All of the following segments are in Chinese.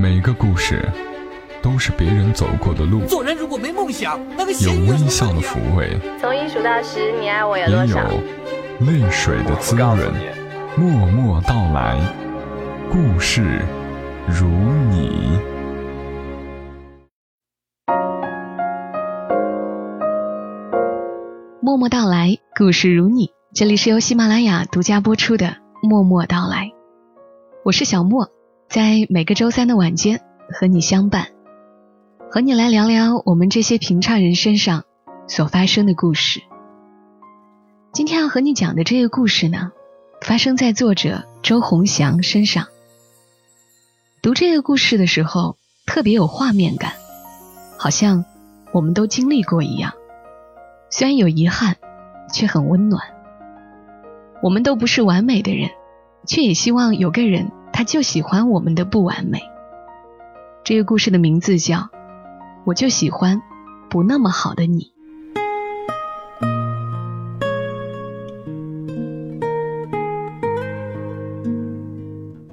每个故事都是别人走过的路，做人如果没梦想，那个有微笑的抚慰，从一数到十，你爱我有也有？泪水的滋润。默默到来，故事如你。默默到来，故事如你。这里是由喜马拉雅独家播出的《默默到来》，我是小莫，在每个周三的晚间和你相伴，和你来聊聊我们这些平常人身上所发生的故事。今天要和你讲的这个故事呢，发生在作者周鸿祥身上。读这个故事的时候，特别有画面感，好像我们都经历过一样。虽然有遗憾，却很温暖。我们都不是完美的人，却也希望有个人，他就喜欢我们的不完美。这个故事的名字叫《我就喜欢不那么好的你》。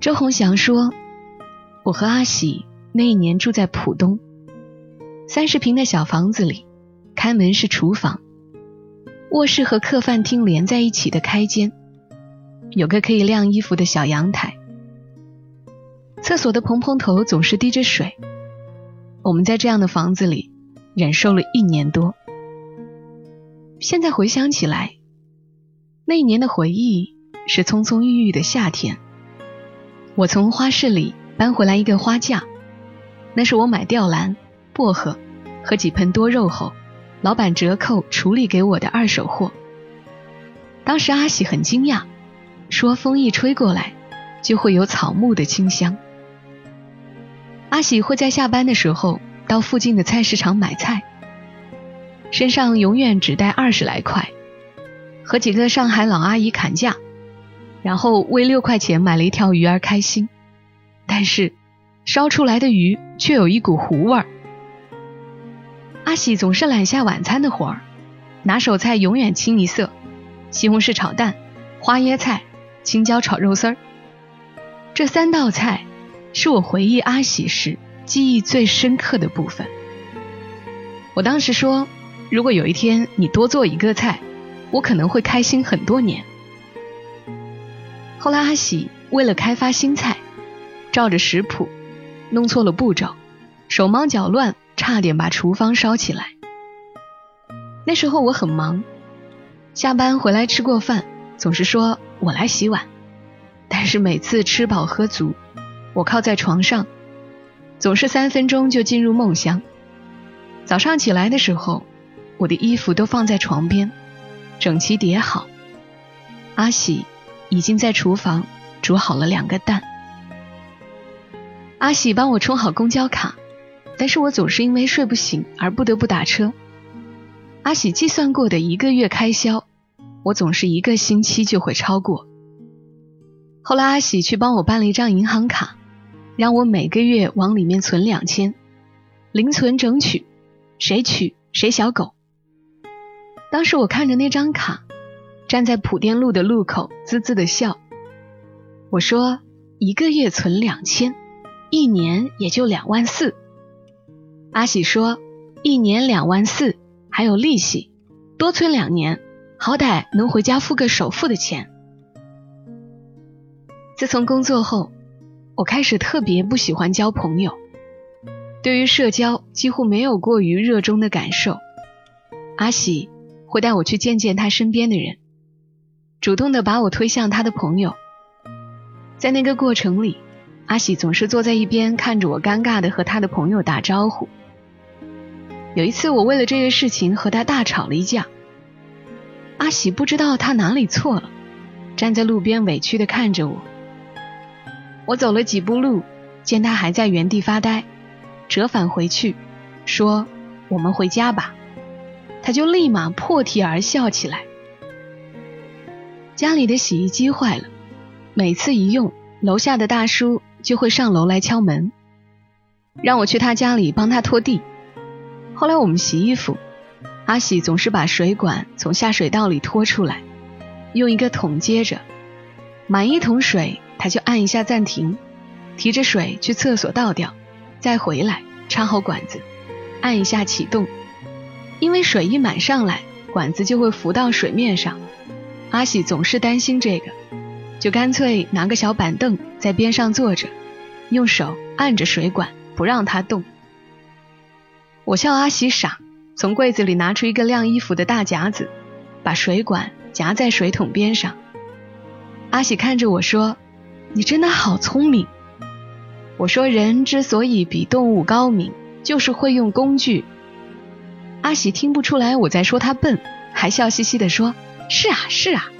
周鸿祥说：“我和阿喜那一年住在浦东，三十平的小房子里，开门是厨房。”卧室和客饭厅连在一起的开间，有个可以晾衣服的小阳台。厕所的蓬蓬头总是滴着水。我们在这样的房子里忍受了一年多。现在回想起来，那一年的回忆是葱葱郁郁的夏天。我从花市里搬回来一个花架，那是我买吊兰、薄荷和几盆多肉后。老板折扣处理给我的二手货。当时阿喜很惊讶，说风一吹过来，就会有草木的清香。阿喜会在下班的时候到附近的菜市场买菜，身上永远只带二十来块，和几个上海老阿姨砍价，然后为六块钱买了一条鱼而开心，但是烧出来的鱼却有一股糊味儿。阿喜总是揽下晚餐的活儿，拿手菜永远清一色：西红柿炒蛋、花椰菜、青椒炒肉丝儿。这三道菜是我回忆阿喜时记忆最深刻的部分。我当时说，如果有一天你多做一个菜，我可能会开心很多年。后来阿喜为了开发新菜，照着食谱，弄错了步骤，手忙脚乱。差点把厨房烧起来。那时候我很忙，下班回来吃过饭，总是说我来洗碗。但是每次吃饱喝足，我靠在床上，总是三分钟就进入梦乡。早上起来的时候，我的衣服都放在床边，整齐叠好。阿喜已经在厨房煮好了两个蛋。阿喜帮我充好公交卡。但是我总是因为睡不醒而不得不打车。阿喜计算过的一个月开销，我总是一个星期就会超过。后来阿喜去帮我办了一张银行卡，让我每个月往里面存两千，零存整取，谁取谁小狗。当时我看着那张卡，站在普甸路的路口滋滋的笑。我说一个月存两千，一年也就两万四。阿喜说：“一年两万四，还有利息，多存两年，好歹能回家付个首付的钱。”自从工作后，我开始特别不喜欢交朋友，对于社交几乎没有过于热衷的感受。阿喜会带我去见见他身边的人，主动的把我推向他的朋友。在那个过程里，阿喜总是坐在一边看着我，尴尬的和他的朋友打招呼。有一次，我为了这个事情和他大吵了一架。阿喜不知道他哪里错了，站在路边委屈的看着我。我走了几步路，见他还在原地发呆，折返回去，说：“我们回家吧。”他就立马破涕而笑起来。家里的洗衣机坏了，每次一用，楼下的大叔就会上楼来敲门，让我去他家里帮他拖地。后来我们洗衣服，阿喜总是把水管从下水道里拖出来，用一个桶接着，满一桶水他就按一下暂停，提着水去厕所倒掉，再回来插好管子，按一下启动。因为水一满上来，管子就会浮到水面上。阿喜总是担心这个，就干脆拿个小板凳在边上坐着，用手按着水管，不让它动。我笑阿喜傻，从柜子里拿出一个晾衣服的大夹子，把水管夹在水桶边上。阿喜看着我说：“你真的好聪明。”我说：“人之所以比动物高明，就是会用工具。”阿喜听不出来我在说他笨，还笑嘻嘻地说。是啊，是啊。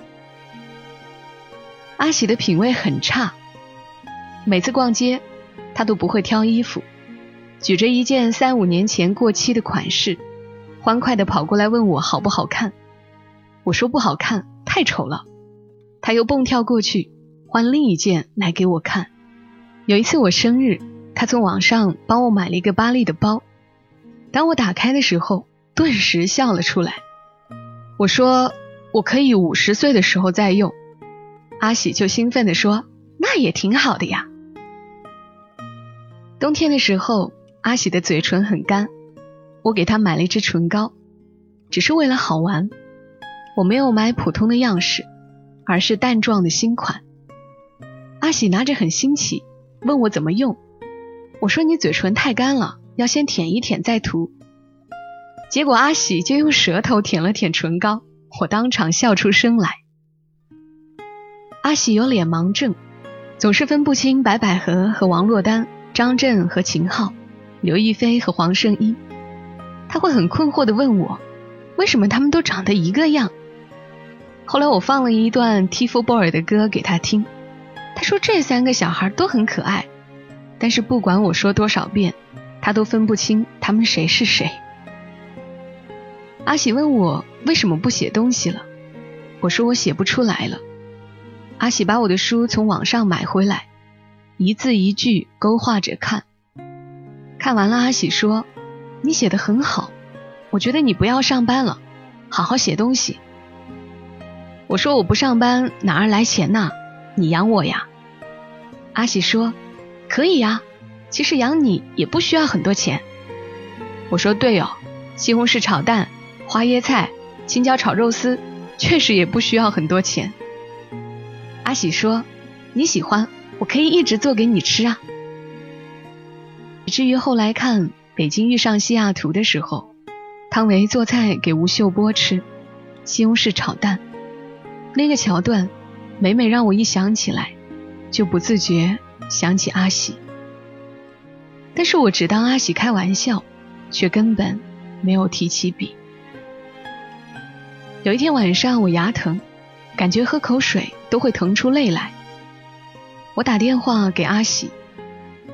阿喜的品味很差，每次逛街，他都不会挑衣服，举着一件三五年前过期的款式，欢快的跑过来问我好不好看。我说不好看，太丑了。他又蹦跳过去换另一件来给我看。有一次我生日，他从网上帮我买了一个巴黎的包，当我打开的时候，顿时笑了出来。我说。我可以五十岁的时候再用，阿喜就兴奋地说：“那也挺好的呀。”冬天的时候，阿喜的嘴唇很干，我给他买了一支唇膏，只是为了好玩。我没有买普通的样式，而是淡状的新款。阿喜拿着很新奇，问我怎么用。我说：“你嘴唇太干了，要先舔一舔再涂。”结果阿喜就用舌头舔了舔唇膏。我当场笑出声来。阿喜有脸盲症，总是分不清白百合和王珞丹、张震和秦昊、刘亦菲和黄圣依。他会很困惑地问我，为什么他们都长得一个样？后来我放了一段 TFBOY 的歌给他听，说这三个小孩都很可爱，但是不管我说多少遍，他都分不清他们谁是谁。阿喜问我为什么不写东西了，我说我写不出来了。阿喜把我的书从网上买回来，一字一句勾画着看。看完了，阿喜说：“你写的很好，我觉得你不要上班了，好好写东西。”我说：“我不上班哪儿来钱呐？你养我呀？”阿喜说：“可以呀，其实养你也不需要很多钱。”我说：“对哦，西红柿炒蛋。”花椰菜、青椒炒肉丝，确实也不需要很多钱。阿喜说：“你喜欢，我可以一直做给你吃啊。”以至于后来看《北京遇上西雅图》的时候，汤唯做菜给吴秀波吃，西红柿炒蛋，那个桥段，每每让我一想起来，就不自觉想起阿喜。但是我只当阿喜开玩笑，却根本没有提起笔。有一天晚上，我牙疼，感觉喝口水都会疼出泪来。我打电话给阿喜，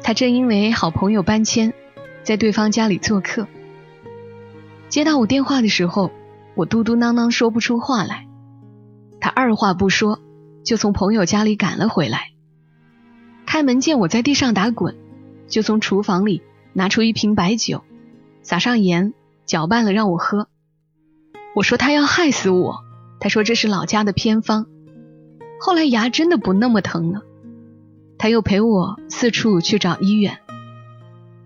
他正因为好朋友搬迁，在对方家里做客。接到我电话的时候，我嘟嘟囔囔说不出话来。他二话不说，就从朋友家里赶了回来。开门见我在地上打滚，就从厨房里拿出一瓶白酒，撒上盐，搅拌了让我喝。我说他要害死我，他说这是老家的偏方。后来牙真的不那么疼了，他又陪我四处去找医院，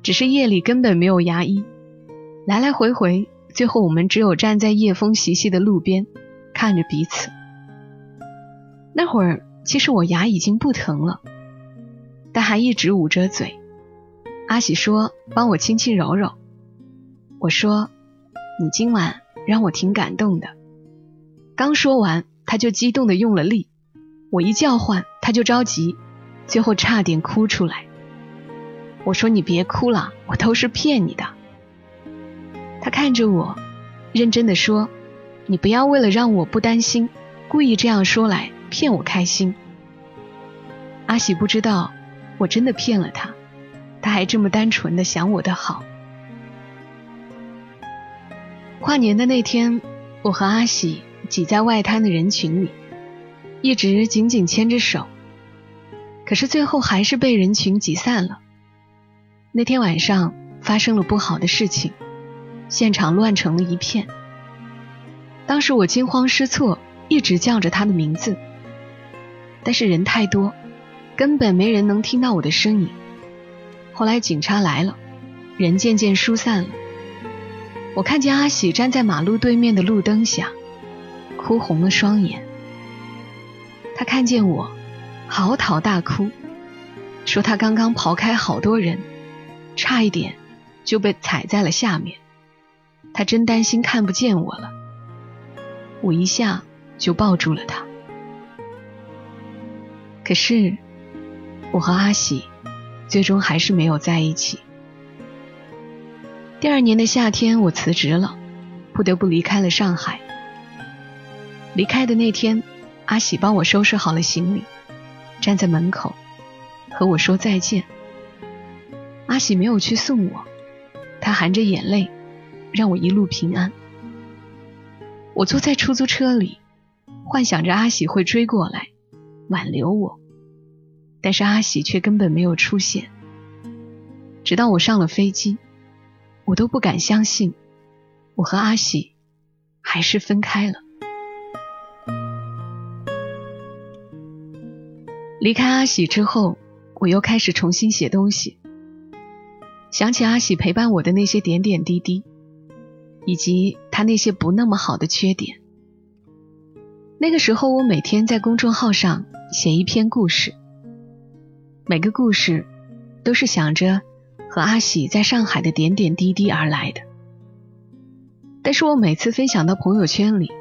只是夜里根本没有牙医，来来回回，最后我们只有站在夜风习习的路边，看着彼此。那会儿其实我牙已经不疼了，但还一直捂着嘴。阿喜说帮我轻轻揉揉，我说你今晚。让我挺感动的。刚说完，他就激动的用了力，我一叫唤，他就着急，最后差点哭出来。我说：“你别哭了，我都是骗你的。”他看着我，认真的说：“你不要为了让我不担心，故意这样说来骗我开心。”阿喜不知道，我真的骗了他，他还这么单纯的想我的好。跨年的那天，我和阿喜挤在外滩的人群里，一直紧紧牵着手。可是最后还是被人群挤散了。那天晚上发生了不好的事情，现场乱成了一片。当时我惊慌失措，一直叫着他的名字，但是人太多，根本没人能听到我的声音。后来警察来了，人渐渐疏散了。我看见阿喜站在马路对面的路灯下，哭红了双眼。他看见我，嚎啕大哭，说他刚刚刨开好多人，差一点就被踩在了下面。他真担心看不见我了。我一下就抱住了他。可是，我和阿喜最终还是没有在一起。第二年的夏天，我辞职了，不得不离开了上海。离开的那天，阿喜帮我收拾好了行李，站在门口和我说再见。阿喜没有去送我，他含着眼泪让我一路平安。我坐在出租车里，幻想着阿喜会追过来挽留我，但是阿喜却根本没有出现。直到我上了飞机。我都不敢相信，我和阿喜还是分开了。离开阿喜之后，我又开始重新写东西，想起阿喜陪伴我的那些点点滴滴，以及他那些不那么好的缺点。那个时候，我每天在公众号上写一篇故事，每个故事都是想着。和阿喜在上海的点点滴滴而来的，但是我每次分享到朋友圈里，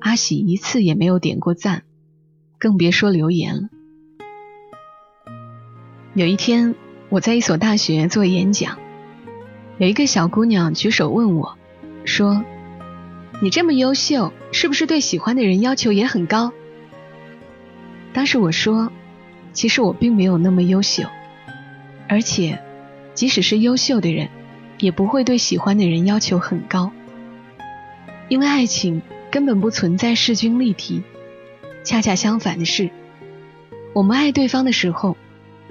阿喜一次也没有点过赞，更别说留言了。有一天，我在一所大学做演讲，有一个小姑娘举手问我，说：“你这么优秀，是不是对喜欢的人要求也很高？”当时我说：“其实我并没有那么优秀，而且。”即使是优秀的人，也不会对喜欢的人要求很高，因为爱情根本不存在势均力敌。恰恰相反的是，我们爱对方的时候，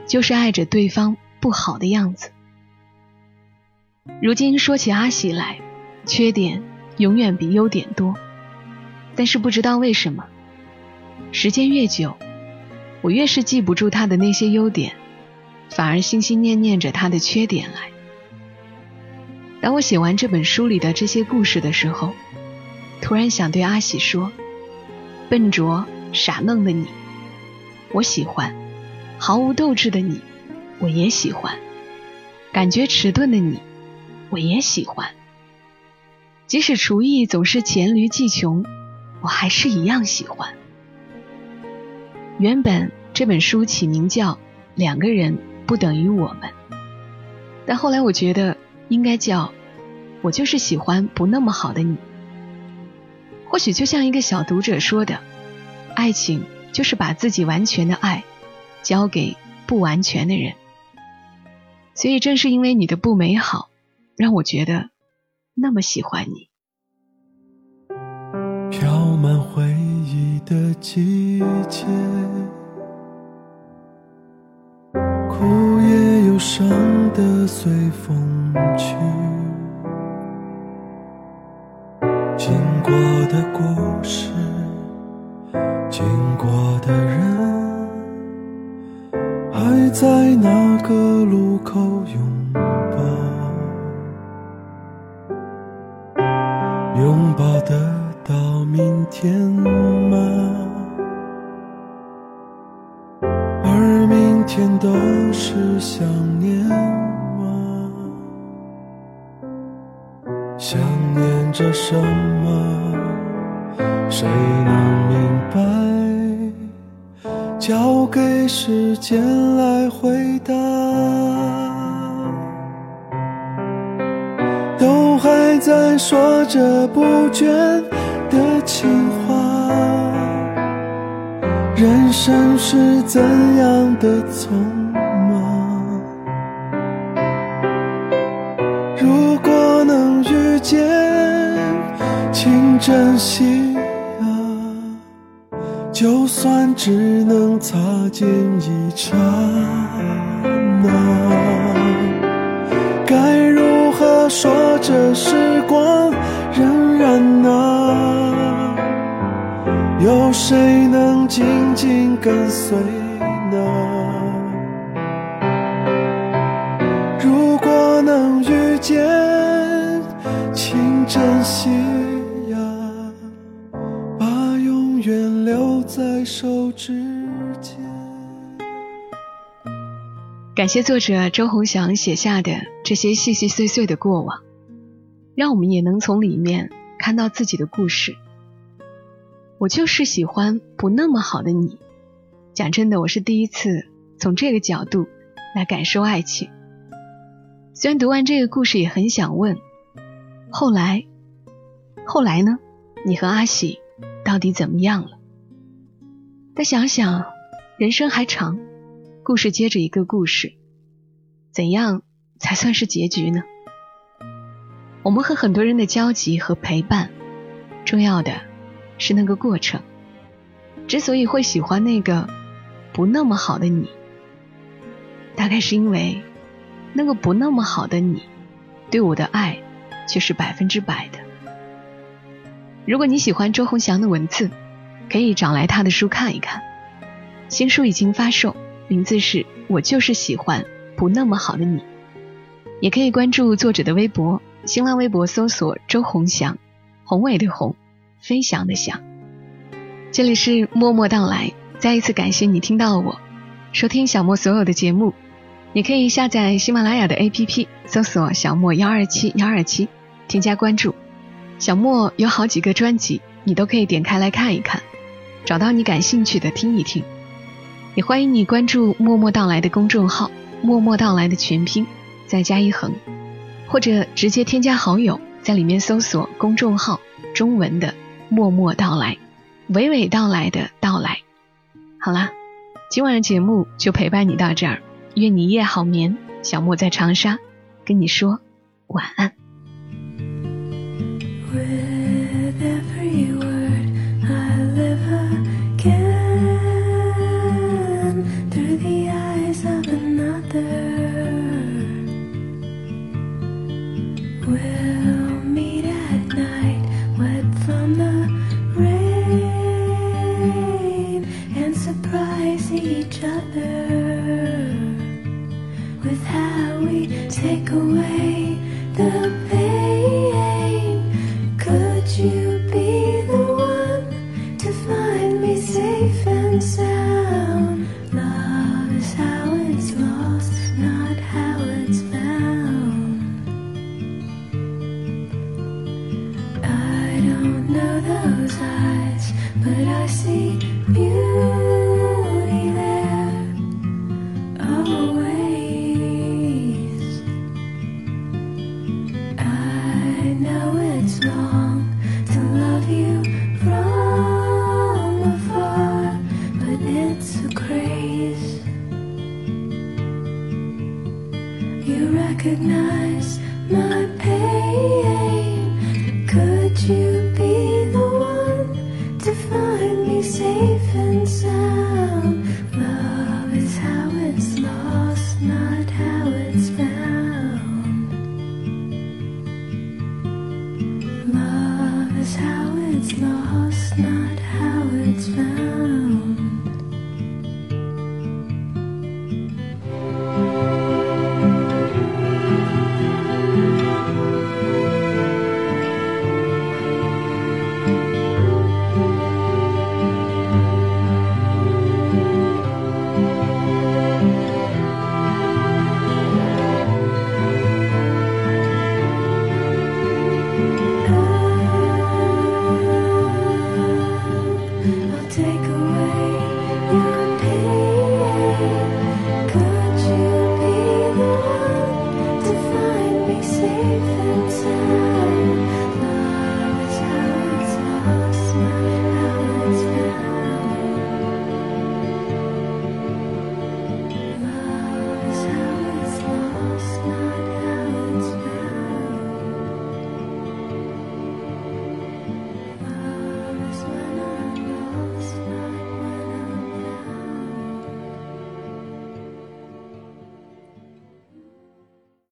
就是爱着对方不好的样子。如今说起阿喜来，缺点永远比优点多，但是不知道为什么，时间越久，我越是记不住他的那些优点。反而心心念念着他的缺点来。当我写完这本书里的这些故事的时候，突然想对阿喜说：“笨拙傻愣的你，我喜欢；毫无斗志的你，我也喜欢；感觉迟钝的你，我也喜欢。即使厨艺总是黔驴技穷，我还是一样喜欢。”原本这本书起名叫《两个人》。不等于我们，但后来我觉得应该叫“我就是喜欢不那么好的你”。或许就像一个小读者说的：“爱情就是把自己完全的爱交给不完全的人。”所以正是因为你的不美好，让我觉得那么喜欢你。飘满灰的季节。哭也忧伤的随风去，经过的故事，经过的人，还在那个路口拥抱，天吗？而明？天都是想念吗？想念着什么？谁能明白？交给时间来回答。都还在说着不倦情话。人生是怎样的匆忙？如果能遇见，请珍惜啊！就算只能擦肩一刹那，该如何说这时光谁能紧紧跟随呢？如果能遇见，请珍惜呀。把永远留在手指间。感谢作者周鸿翔写下的这些细细碎碎的过往，让我们也能从里面看到自己的故事。我就是喜欢不那么好的你。讲真的，我是第一次从这个角度来感受爱情。虽然读完这个故事也很想问，后来，后来呢？你和阿喜到底怎么样了？但想想，人生还长，故事接着一个故事，怎样才算是结局呢？我们和很多人的交集和陪伴，重要的。是那个过程。之所以会喜欢那个不那么好的你，大概是因为那个不那么好的你对我的爱却是百分之百的。如果你喜欢周鸿祥的文字，可以找来他的书看一看。新书已经发售，名字是《我就是喜欢不那么好的你》。也可以关注作者的微博，新浪微博搜索周鸿祥，宏伟的宏。飞翔的翔，这里是默默到来。再一次感谢你听到我，收听小莫所有的节目。你可以下载喜马拉雅的 APP，搜索“小莫幺二七幺二七”，添加关注。小莫有好几个专辑，你都可以点开来看一看，找到你感兴趣的听一听。也欢迎你关注“默默到来”的公众号，“默默到来”的全拼再加一横，或者直接添加好友，在里面搜索公众号中文的。默默到来，娓娓道来的到来。好啦，今晚的节目就陪伴你到这儿，愿你夜好眠。小莫在长沙，跟你说晚安。each other.